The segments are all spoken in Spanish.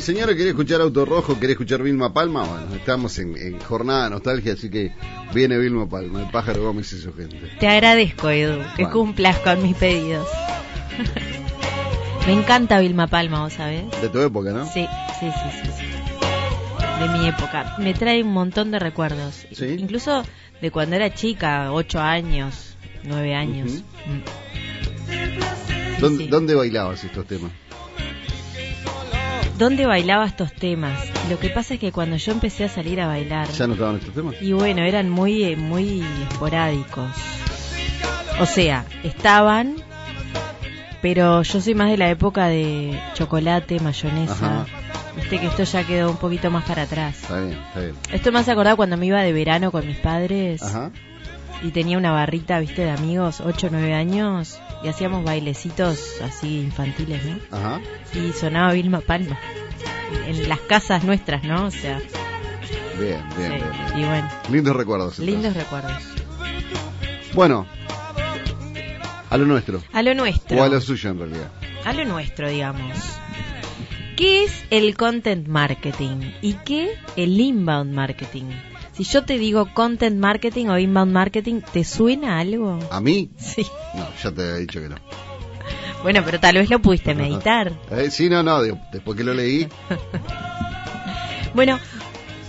La señora quería escuchar Auto Rojo, quería escuchar Vilma Palma. Bueno, estamos en, jornada de nostalgia, así que viene Vilma Palma, el pájaro Gómez y su gente. Te agradezco, Edu, que cumplas con mis pedidos. Me encanta Vilma Palma, vos sabés. De tu época, ¿no? Sí, sí, sí, sí. De mi época. Me trae un montón de recuerdos. ¿Sí? Incluso de cuando era chica, ocho años, nueve años. ¿Dónde, ¿Dónde bailabas estos temas? ¿Dónde bailaba estos temas? Lo que pasa es que cuando yo empecé a salir a bailar... ¿Ya estos temas? Y bueno, eran muy, eh, muy esporádicos. O sea, estaban, pero yo soy más de la época de chocolate, mayonesa. Viste que esto ya quedó un poquito más para atrás. Está bien, está bien. Esto me hace acordar cuando me iba de verano con mis padres. Y tenía una barrita, viste, de amigos, 8 o 9 años y hacíamos bailecitos así infantiles, ¿no? Ajá. Y sonaba Vilma Palma en las casas nuestras, ¿no? O sea. Bien, bien, bien, Y bueno. Lindos recuerdos. Lindos recuerdos. Bueno, a lo nuestro. A lo nuestro. O a lo suyo en realidad. A lo nuestro, digamos. ¿Qué es el content marketing y qué el inbound marketing? Si yo te digo content marketing o inbound marketing, ¿te suena algo? ¿A mí? Sí. No, ya te había dicho que no. Bueno, pero tal vez lo pudiste meditar. Eh, sí, no, no, después que lo leí. bueno,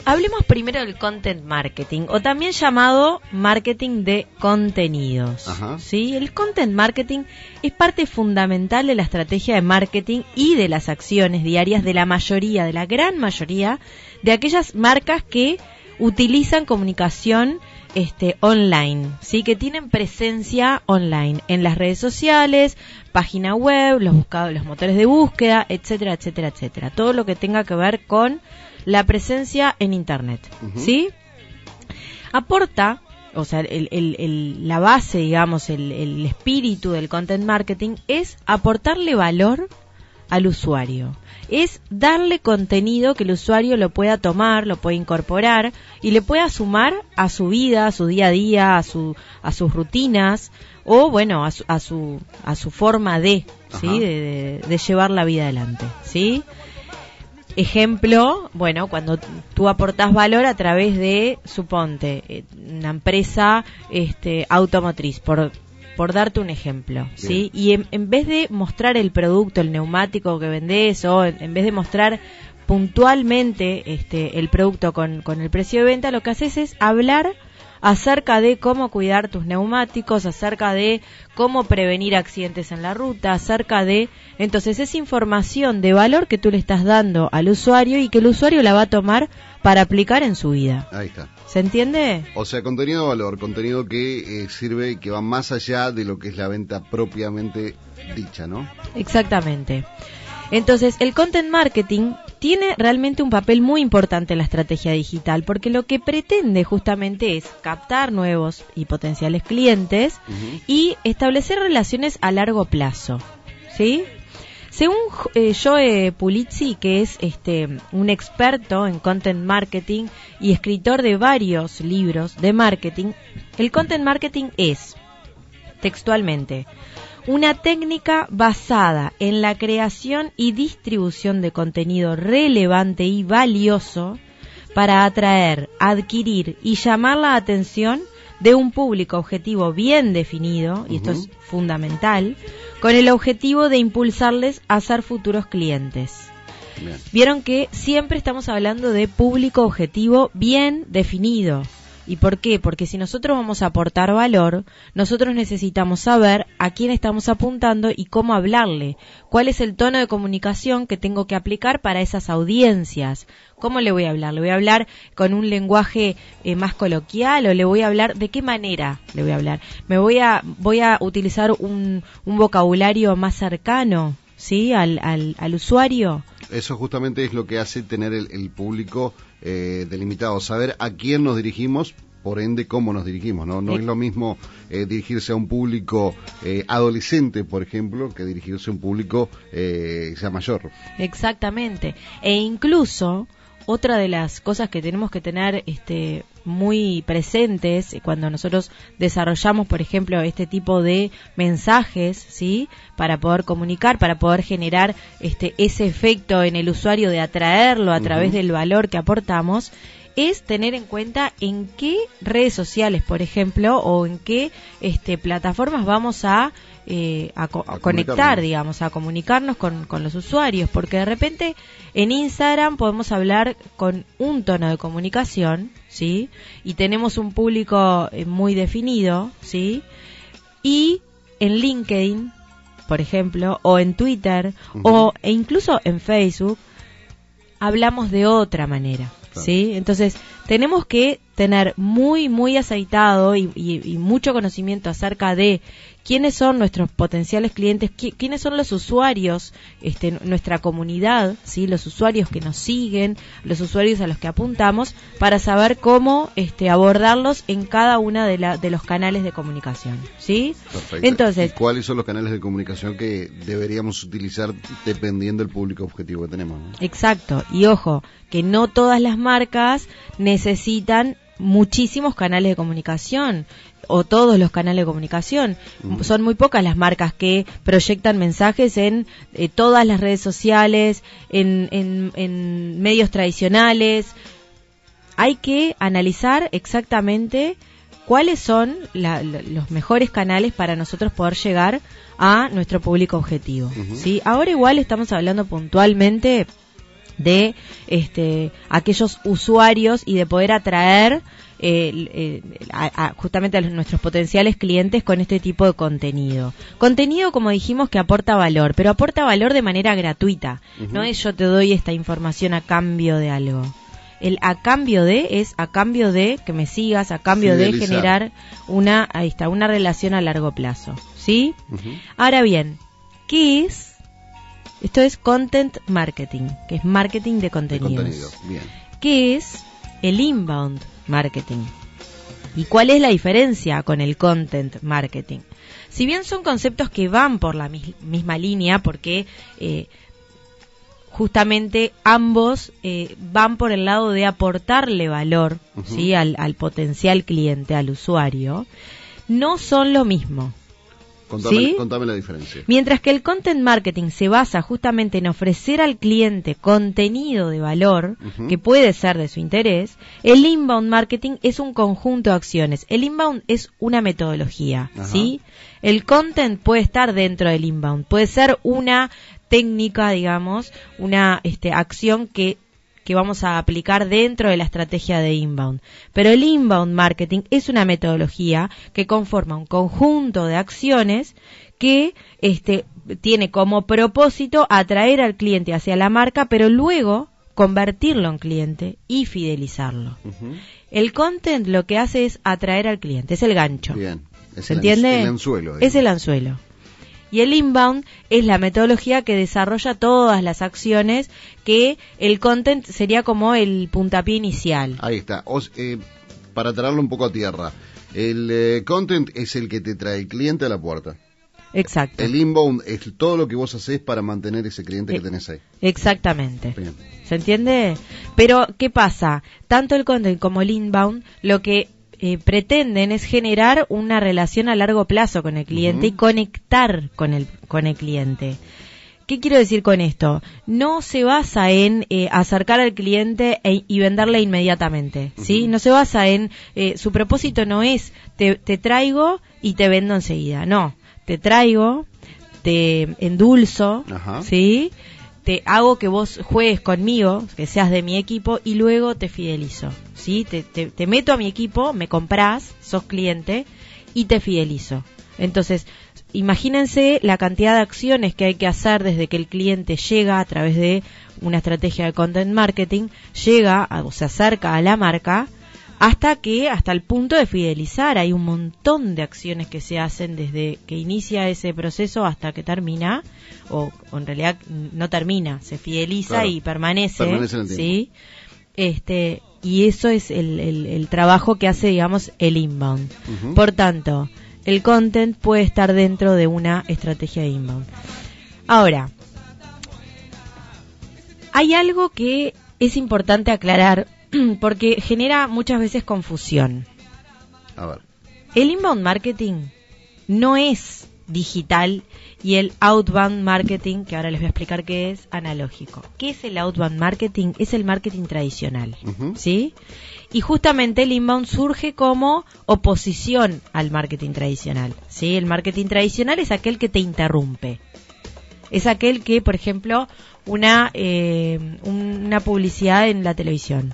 hablemos primero del content marketing, o también llamado marketing de contenidos. Ajá. ¿sí? El content marketing es parte fundamental de la estrategia de marketing y de las acciones diarias de la mayoría, de la gran mayoría, de aquellas marcas que utilizan comunicación este, online, ¿sí? que tienen presencia online en las redes sociales, página web, los buscados, los motores de búsqueda, etcétera, etcétera, etcétera. Todo lo que tenga que ver con la presencia en Internet. ¿sí? Aporta, o sea, la base, digamos, el espíritu del content marketing es aportarle valor al usuario es darle contenido que el usuario lo pueda tomar, lo pueda incorporar y le pueda sumar a su vida, a su día a día, a, su, a sus rutinas o bueno, a su, a su, a su forma de, ¿sí? De, de, llevar la vida adelante, ¿sí? Ejemplo, bueno, cuando tú aportas valor a través de, suponte, eh, una empresa este, automotriz, por por darte un ejemplo, ¿sí? Y en, vez de mostrar el producto, el neumático que vendés, o en, vez de mostrar puntualmente este, el producto con, con el precio de venta, lo que haces es hablar acerca de cómo cuidar tus neumáticos, acerca de cómo prevenir accidentes en la ruta, acerca de... Entonces es información de valor que tú le estás dando al usuario y que el usuario la va a tomar para aplicar en su vida. Ahí está. ¿Se entiende? O sea, contenido de valor, contenido que eh, sirve, que va más allá de lo que es la venta propiamente dicha, ¿no? Exactamente. Entonces, el content marketing tiene realmente un papel muy importante en la estrategia digital porque lo que pretende justamente es captar nuevos y potenciales clientes y establecer relaciones a largo plazo. ¿Sí? Según eh, Joe Pulizzi, que es este un experto en content marketing y escritor de varios libros de marketing, el content marketing es textualmente una técnica basada en la creación y distribución de contenido relevante y valioso para atraer, adquirir y llamar la atención de un público objetivo bien definido, y esto es fundamental, con el objetivo de impulsarles a ser futuros clientes. Vieron que siempre estamos hablando de público objetivo bien definido. ¿Y por qué? Porque si nosotros vamos a aportar valor, nosotros necesitamos saber a quién estamos apuntando y cómo hablarle, cuál es el tono de comunicación que tengo que aplicar para esas audiencias. ¿Cómo le voy a hablar? ¿Le voy a hablar con un lenguaje eh, más coloquial o le voy a hablar de qué manera le voy a hablar? ¿Me voy a, voy a utilizar un, un vocabulario más cercano? ¿Sí? Al, al, al usuario. Eso justamente es lo que hace tener el público eh, delimitado, saber a quién nos dirigimos, por ende cómo nos dirigimos. No, no es lo mismo eh, dirigirse a un público eh, adolescente, por ejemplo, que dirigirse a un público eh, ya mayor. Exactamente. E incluso otra de las cosas que tenemos que tener este, muy presentes cuando nosotros desarrollamos, por ejemplo, este tipo de mensajes, ¿sí? Para poder comunicar, para poder generar este ese efecto en el usuario de atraerlo a través del valor que aportamos es tener en cuenta en qué redes sociales, por ejemplo, o en qué este, plataformas vamos a, eh, a, conectar, digamos, a comunicarnos con, con, los usuarios, porque de repente en Instagram podemos hablar con un tono de comunicación, ¿sí? Y tenemos un público eh, muy definido, ¿sí? Y en LinkedIn, por ejemplo, o en Twitter, o e incluso en Facebook, hablamos de otra manera. ¿sí? Entonces, tenemos que tener muy, muy aceitado y, y, mucho conocimiento acerca de quiénes son nuestros potenciales clientes, quiénes son los usuarios, este, nuestra comunidad, ¿sí? los usuarios que nos siguen, los usuarios a los que apuntamos, para saber cómo este, abordarlos en cada uno de, la, de los canales de comunicación. ¿sí? Entonces, ¿cuáles son los canales de comunicación que deberíamos utilizar dependiendo del público objetivo que tenemos? Exacto, y ojo, que no todas las marcas necesitan muchísimos canales de comunicación o todos los canales de comunicación. Son muy pocas las marcas que proyectan mensajes en eh, todas las redes sociales, en, en, medios tradicionales. Hay que analizar exactamente cuáles son los mejores canales para nosotros poder llegar a nuestro público objetivo. ¿sí? Ahora igual estamos hablando puntualmente de este, aquellos usuarios y de poder atraer eh, justamente a nuestros potenciales clientes con este tipo de contenido. Contenido, como dijimos, que aporta valor, pero aporta valor de manera gratuita. No es yo te doy esta información a cambio de algo. El a cambio de es a cambio de que me sigas, a cambio de generar una, ahí está, una relación a largo plazo. ¿Sí? Ahora bien, ¿qué es? Esto es content marketing, que es marketing de contenidos. De contenido. Bien. ¿Qué es el inbound marketing. ¿Y cuál es la diferencia con el content marketing? Si bien son conceptos que van por la misma línea, porque eh, justamente ambos eh, van por el lado de aportarle valor ¿sí? al, al potencial cliente, al usuario, no son lo mismo. Contame, la diferencia. Mientras que el content marketing se basa justamente en ofrecer al cliente contenido de valor que puede ser de su interés, el inbound marketing es un conjunto de acciones. El inbound es una metodología, ¿sí? El content puede estar dentro del inbound, puede ser una técnica, digamos, una este, acción que que vamos a aplicar dentro de la estrategia de inbound. Pero el inbound marketing es una metodología que conforma un conjunto de acciones que este, tiene como propósito atraer al cliente hacia la marca, pero luego convertirlo en cliente y fidelizarlo. El content lo que hace es atraer al cliente, es el gancho. Bien. ¿Se entiende? El anzuelo. Es el anzuelo. Y el inbound es la metodología que desarrolla todas las acciones que el content sería como el puntapié inicial. Ahí está. Eh, para traerlo un poco a tierra, el eh, content es el que te trae el cliente a la puerta. Exacto. El inbound es todo lo que vos haces para mantener ese cliente que eh, tenés ahí. Exactamente. ¿Se entiende? Pero, ¿qué pasa? Tanto el content como el inbound, lo que eh, pretenden es generar una relación a largo plazo con el cliente y conectar con el, con el cliente. ¿Qué quiero decir con esto? No se basa en eh, acercar al cliente e, y venderle inmediatamente, ¿sí? No se basa en, eh, su propósito no es te, te traigo y te vendo enseguida, no, te traigo, te endulzo, ¿sí? Te hago que vos juegues conmigo, que seas de mi equipo y luego te fidelizo. ¿sí? Te, meto a mi equipo, me compras, sos cliente y te fidelizo. Entonces, imagínense la cantidad de acciones que hay que hacer desde que el cliente llega a través de una estrategia de content marketing, llega o se acerca a la marca hasta que, hasta el punto de fidelizar, hay un montón de acciones que se hacen desde que inicia ese proceso hasta que termina, o, en realidad no termina, se fideliza y permanece, ¿sí? Este, y eso es el, el, trabajo que hace, digamos, el inbound. Por tanto, el content puede estar dentro de una estrategia de inbound. Ahora, hay algo que es importante aclarar porque genera muchas veces confusión. A ver. El inbound marketing no es digital y el outbound marketing, que ahora les voy a explicar qué es, analógico. ¿Qué es el outbound marketing? Es el marketing tradicional, ¿sí? Y justamente el inbound surge como oposición al marketing tradicional, ¿sí? El marketing tradicional es aquel que te interrumpe. Es aquel que, por ejemplo, una, eh, una publicidad en la televisión.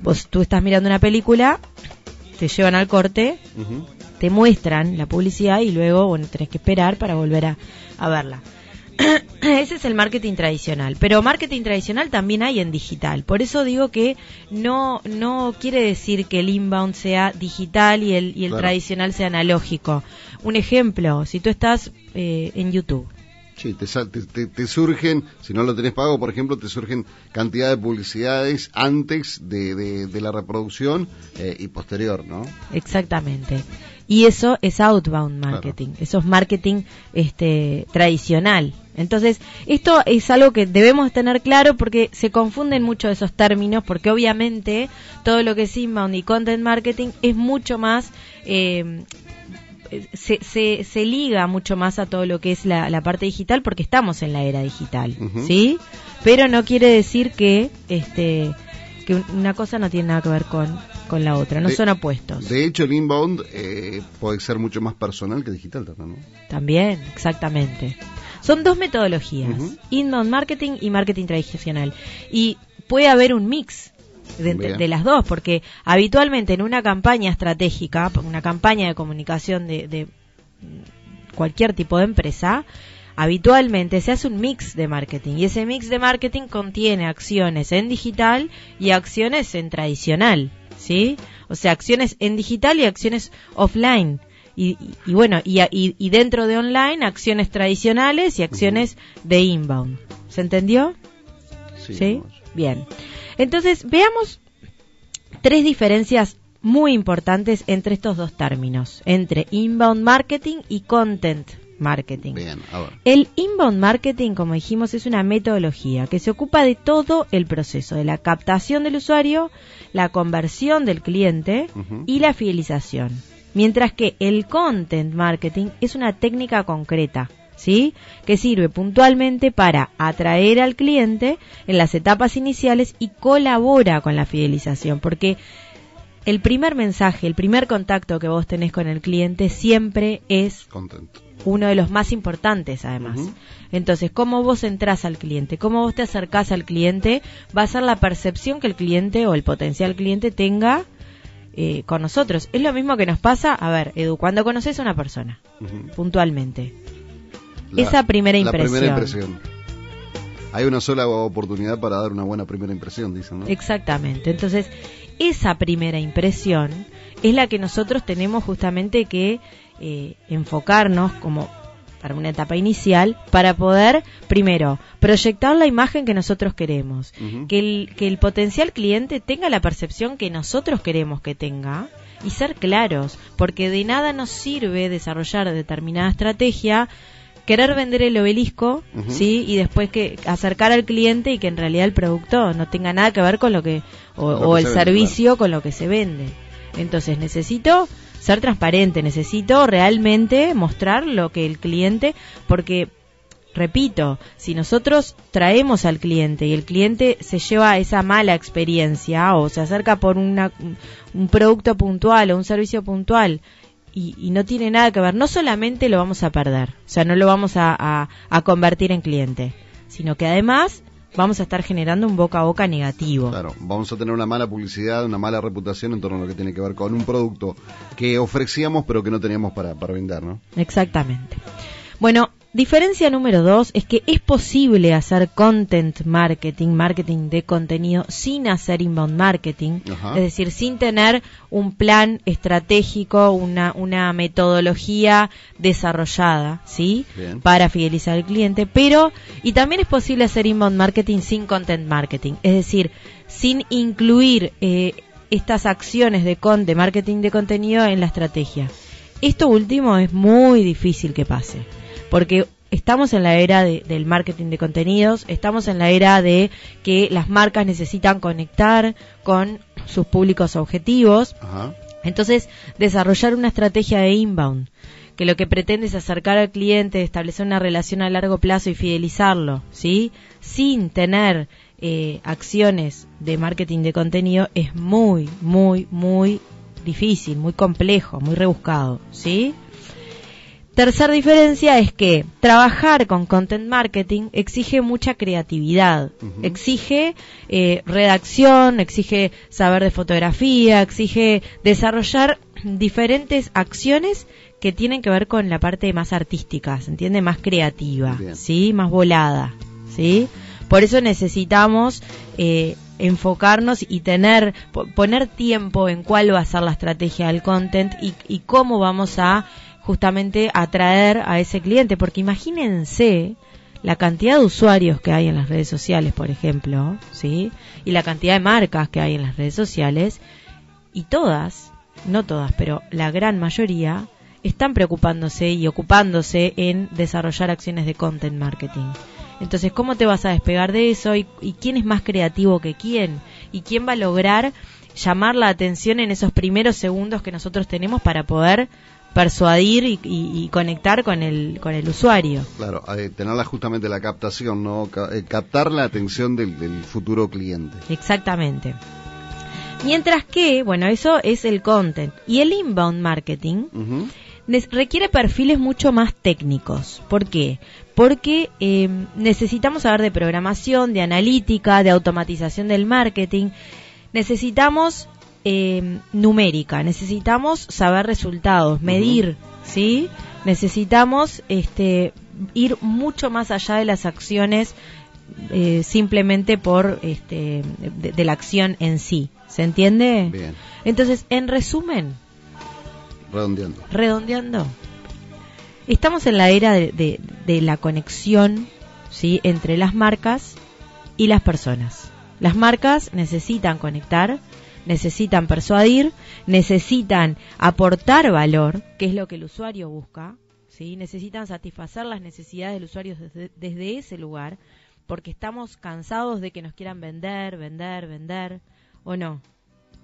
Vos tú estás mirando una película, te llevan al corte, te muestran la publicidad y luego, bueno, tenés que esperar para volver a, a verla. Ese es el marketing tradicional, pero marketing tradicional también hay en digital. Por eso digo que no no quiere decir que el inbound sea digital y el y el tradicional sea analógico. Un ejemplo, si tú estás eh, en YouTube Sí, te, te, surgen, si no lo tenés pago, por ejemplo, te surgen cantidad de publicidades antes de, de, la reproducción eh, y posterior, ¿no? Exactamente. Y eso es outbound marketing, eso es marketing este, tradicional. Entonces, esto es algo que debemos tener claro porque se confunden mucho esos términos, porque obviamente todo lo que es inbound y content marketing es mucho más eh, se, se, liga mucho más a todo lo que es la, parte digital porque estamos en la era digital, ¿sí? Pero no quiere decir que este que una cosa no tiene nada que ver con, con la otra, no son opuestos. De hecho, el inbound eh, puede ser mucho más personal que digital también, ¿no? También, exactamente. Son dos metodologías, inbound marketing y marketing tradicional. Y puede haber un mix de, las dos, porque habitualmente en una campaña estratégica, una campaña de comunicación de, cualquier tipo de empresa, habitualmente se hace un mix de marketing y ese mix de marketing contiene acciones en digital y acciones en tradicional, ¿sí? O sea, acciones en digital y acciones offline. Y, bueno, y, y, dentro de online, acciones tradicionales y acciones de inbound. ¿Se entendió? ¿Sí? Bien. Entonces, veamos tres diferencias muy importantes entre estos dos términos, entre inbound marketing y content marketing. El inbound marketing, como dijimos, es una metodología que se ocupa de todo el proceso, de la captación del usuario, la conversión del cliente y la fidelización. Mientras que el content marketing es una técnica concreta ¿sí? Que sirve puntualmente para atraer al cliente en las etapas iniciales y colabora con la fidelización, porque el primer mensaje, el primer contacto que vos tenés con el cliente siempre es uno de los más importantes además. Entonces, cómo vos entrás al cliente, cómo vos te acercás al cliente, va a ser la percepción que el cliente o el potencial cliente tenga eh, con nosotros. Es lo mismo que nos pasa, a ver, Edu, cuando conoces a una persona, puntualmente, esa primera impresión. Hay una sola oportunidad para dar una buena primera impresión, dicen, ¿no? Exactamente. Entonces, esa primera impresión es la que nosotros tenemos justamente que eh, enfocarnos como para una etapa inicial para poder, primero, proyectar la imagen que nosotros queremos, que, el, que el potencial cliente tenga la percepción que nosotros queremos que tenga y ser claros, porque de nada nos sirve desarrollar determinada estrategia querer vender el obelisco, ¿sí? Y después que acercar al cliente y que en realidad el producto no tenga nada que ver con lo que, o, el servicio con lo que se vende. Entonces necesito ser transparente, necesito realmente mostrar lo que el cliente, porque repito, si nosotros traemos al cliente y el cliente se lleva esa mala experiencia o se acerca por una, un producto puntual o un servicio puntual y, no tiene nada que ver, no solamente lo vamos a perder, o sea, no lo vamos a, convertir en cliente, sino que además vamos a estar generando un boca a boca negativo. Claro, vamos a tener una mala publicidad, una mala reputación en torno a lo que tiene que ver con un producto que ofrecíamos pero que no teníamos para, para vender, ¿no? Exactamente. Bueno, Diferencia número dos es que es posible hacer content marketing, marketing de contenido, sin hacer inbound marketing, es decir, sin tener un plan estratégico, una, una metodología desarrollada, ¿sí? Para fidelizar al cliente, pero, y también es posible hacer inbound marketing sin content marketing, es decir, sin incluir eh, estas acciones de, con, de marketing de contenido en la estrategia. Esto último es muy difícil que pase porque estamos en la era del marketing de contenidos, estamos en la era de que las marcas necesitan conectar con sus públicos objetivos. Entonces, desarrollar una estrategia de inbound, que lo que pretende es acercar al cliente, establecer una relación a largo plazo y fidelizarlo, ¿sí? Sin tener eh, acciones de marketing de contenido, es muy, muy, muy difícil, muy complejo, muy rebuscado, ¿sí? Tercer diferencia es que trabajar con content marketing exige mucha creatividad, exige eh, redacción, exige saber de fotografía, exige desarrollar diferentes acciones que tienen que ver con la parte más artística, ¿se entiende? Más creativa, ¿sí? Más volada, ¿sí? Por eso necesitamos eh, enfocarnos y tener, poner tiempo en cuál va a ser la estrategia del content y, y cómo vamos a justamente atraer a ese cliente, porque imagínense la cantidad de usuarios que hay en las redes sociales, por ejemplo, ¿sí? Y la cantidad de marcas que hay en las redes sociales, y todas, no todas, pero la gran mayoría, están preocupándose y ocupándose en desarrollar acciones de content marketing. Entonces, ¿cómo te vas a despegar de eso? ¿Y, y quién es más creativo que quién? ¿Y quién va a lograr llamar la atención en esos primeros segundos que nosotros tenemos para poder persuadir y, conectar con el, con el usuario. Claro, eh, tenerla justamente la captación, ¿no? Eh, captar la atención del, futuro cliente. Exactamente. Mientras que, bueno, eso es el content. Y el inbound marketing requiere perfiles mucho más técnicos. ¿Por qué? Porque em, necesitamos saber de programación, de analítica, de automatización del marketing. Necesitamos eh, numérica, necesitamos saber resultados, medir, ¿sí? Necesitamos este, ir mucho más allá de las acciones eh, simplemente por este, de, la acción en sí. ¿Se entiende? Bien. Entonces, en resumen. Redondeando. Redondeando. Estamos en la era de, de la conexión ¿sí? entre las marcas y las personas. Las marcas necesitan conectar necesitan persuadir, necesitan aportar valor, que es lo que el usuario busca, ¿sí? necesitan satisfacer las necesidades del usuario desde, ese lugar, porque estamos cansados de que nos quieran vender, vender, vender, o no,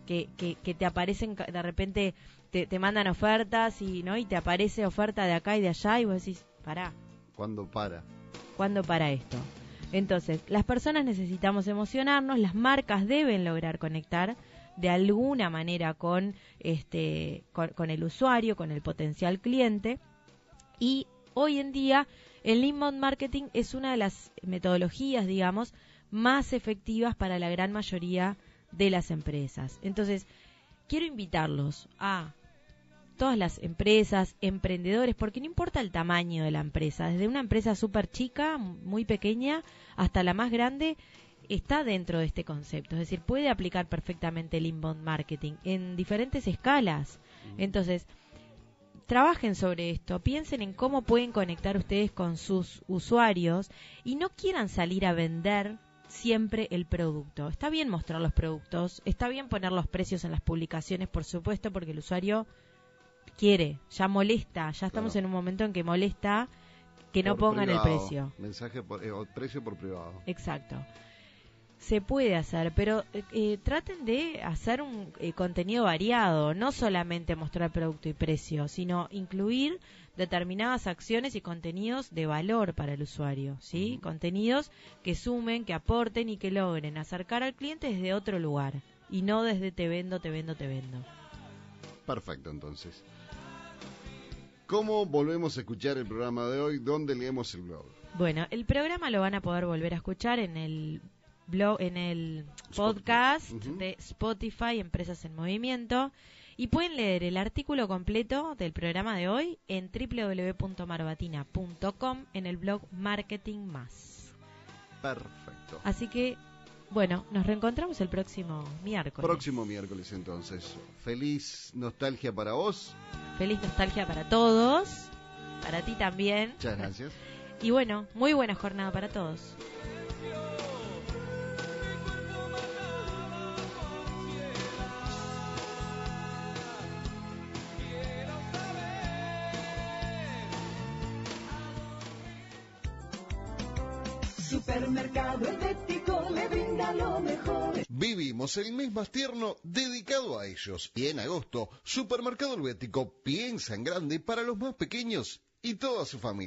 que, que, te aparecen de repente, te, te, mandan ofertas y no y te aparece oferta de acá y de allá y vos decís, pará. ¿Cuándo para? ¿Cuándo para esto? Entonces, las personas necesitamos emocionarnos, las marcas deben lograr conectar de alguna manera con, este, con, el usuario, con el potencial cliente. Y hoy en día el inbound marketing es una de las metodologías, digamos, más efectivas para la gran mayoría de las empresas. Entonces, quiero invitarlos a todas las empresas, emprendedores, porque no importa el tamaño de la empresa, desde una empresa súper chica, muy pequeña, hasta la más grande, está dentro de este concepto, es decir, puede aplicar perfectamente el inbound marketing en diferentes escalas. Entonces, trabajen sobre esto, piensen en cómo pueden conectar ustedes con sus usuarios y no quieran salir a vender siempre el producto. Está bien mostrar los productos, está bien poner los precios en las publicaciones, por supuesto, porque el usuario quiere, ya molesta, ya estamos en un momento en que molesta que no pongan el precio. Mensaje por, eh, precio por privado. Exacto se puede hacer, pero eh, eh, traten de hacer un eh, contenido variado, no solamente mostrar producto y precio, sino incluir determinadas acciones y contenidos de valor para el usuario, ¿sí? Contenidos que sumen, que aporten y que logren acercar al cliente desde otro lugar y no desde te vendo, te vendo, te vendo. Perfecto, entonces. ¿Cómo volvemos a escuchar el programa de hoy? ¿Dónde leemos el blog? Bueno, el programa lo van a poder volver a escuchar en el blog, en el podcast de Spotify Empresas en Movimiento y pueden leer el artículo completo del programa de hoy en www.marbatina.com en el blog Marketing Más. Perfecto. Así que, bueno, nos reencontramos el próximo miércoles. Próximo miércoles entonces. Feliz nostalgia para vos. Feliz nostalgia para todos. Para ti también. Muchas gracias. Y bueno, muy buena jornada para todos. El mes más tierno dedicado a ellos. Y en agosto, Supermercado Helvético piensa en grande para los más pequeños y toda su familia.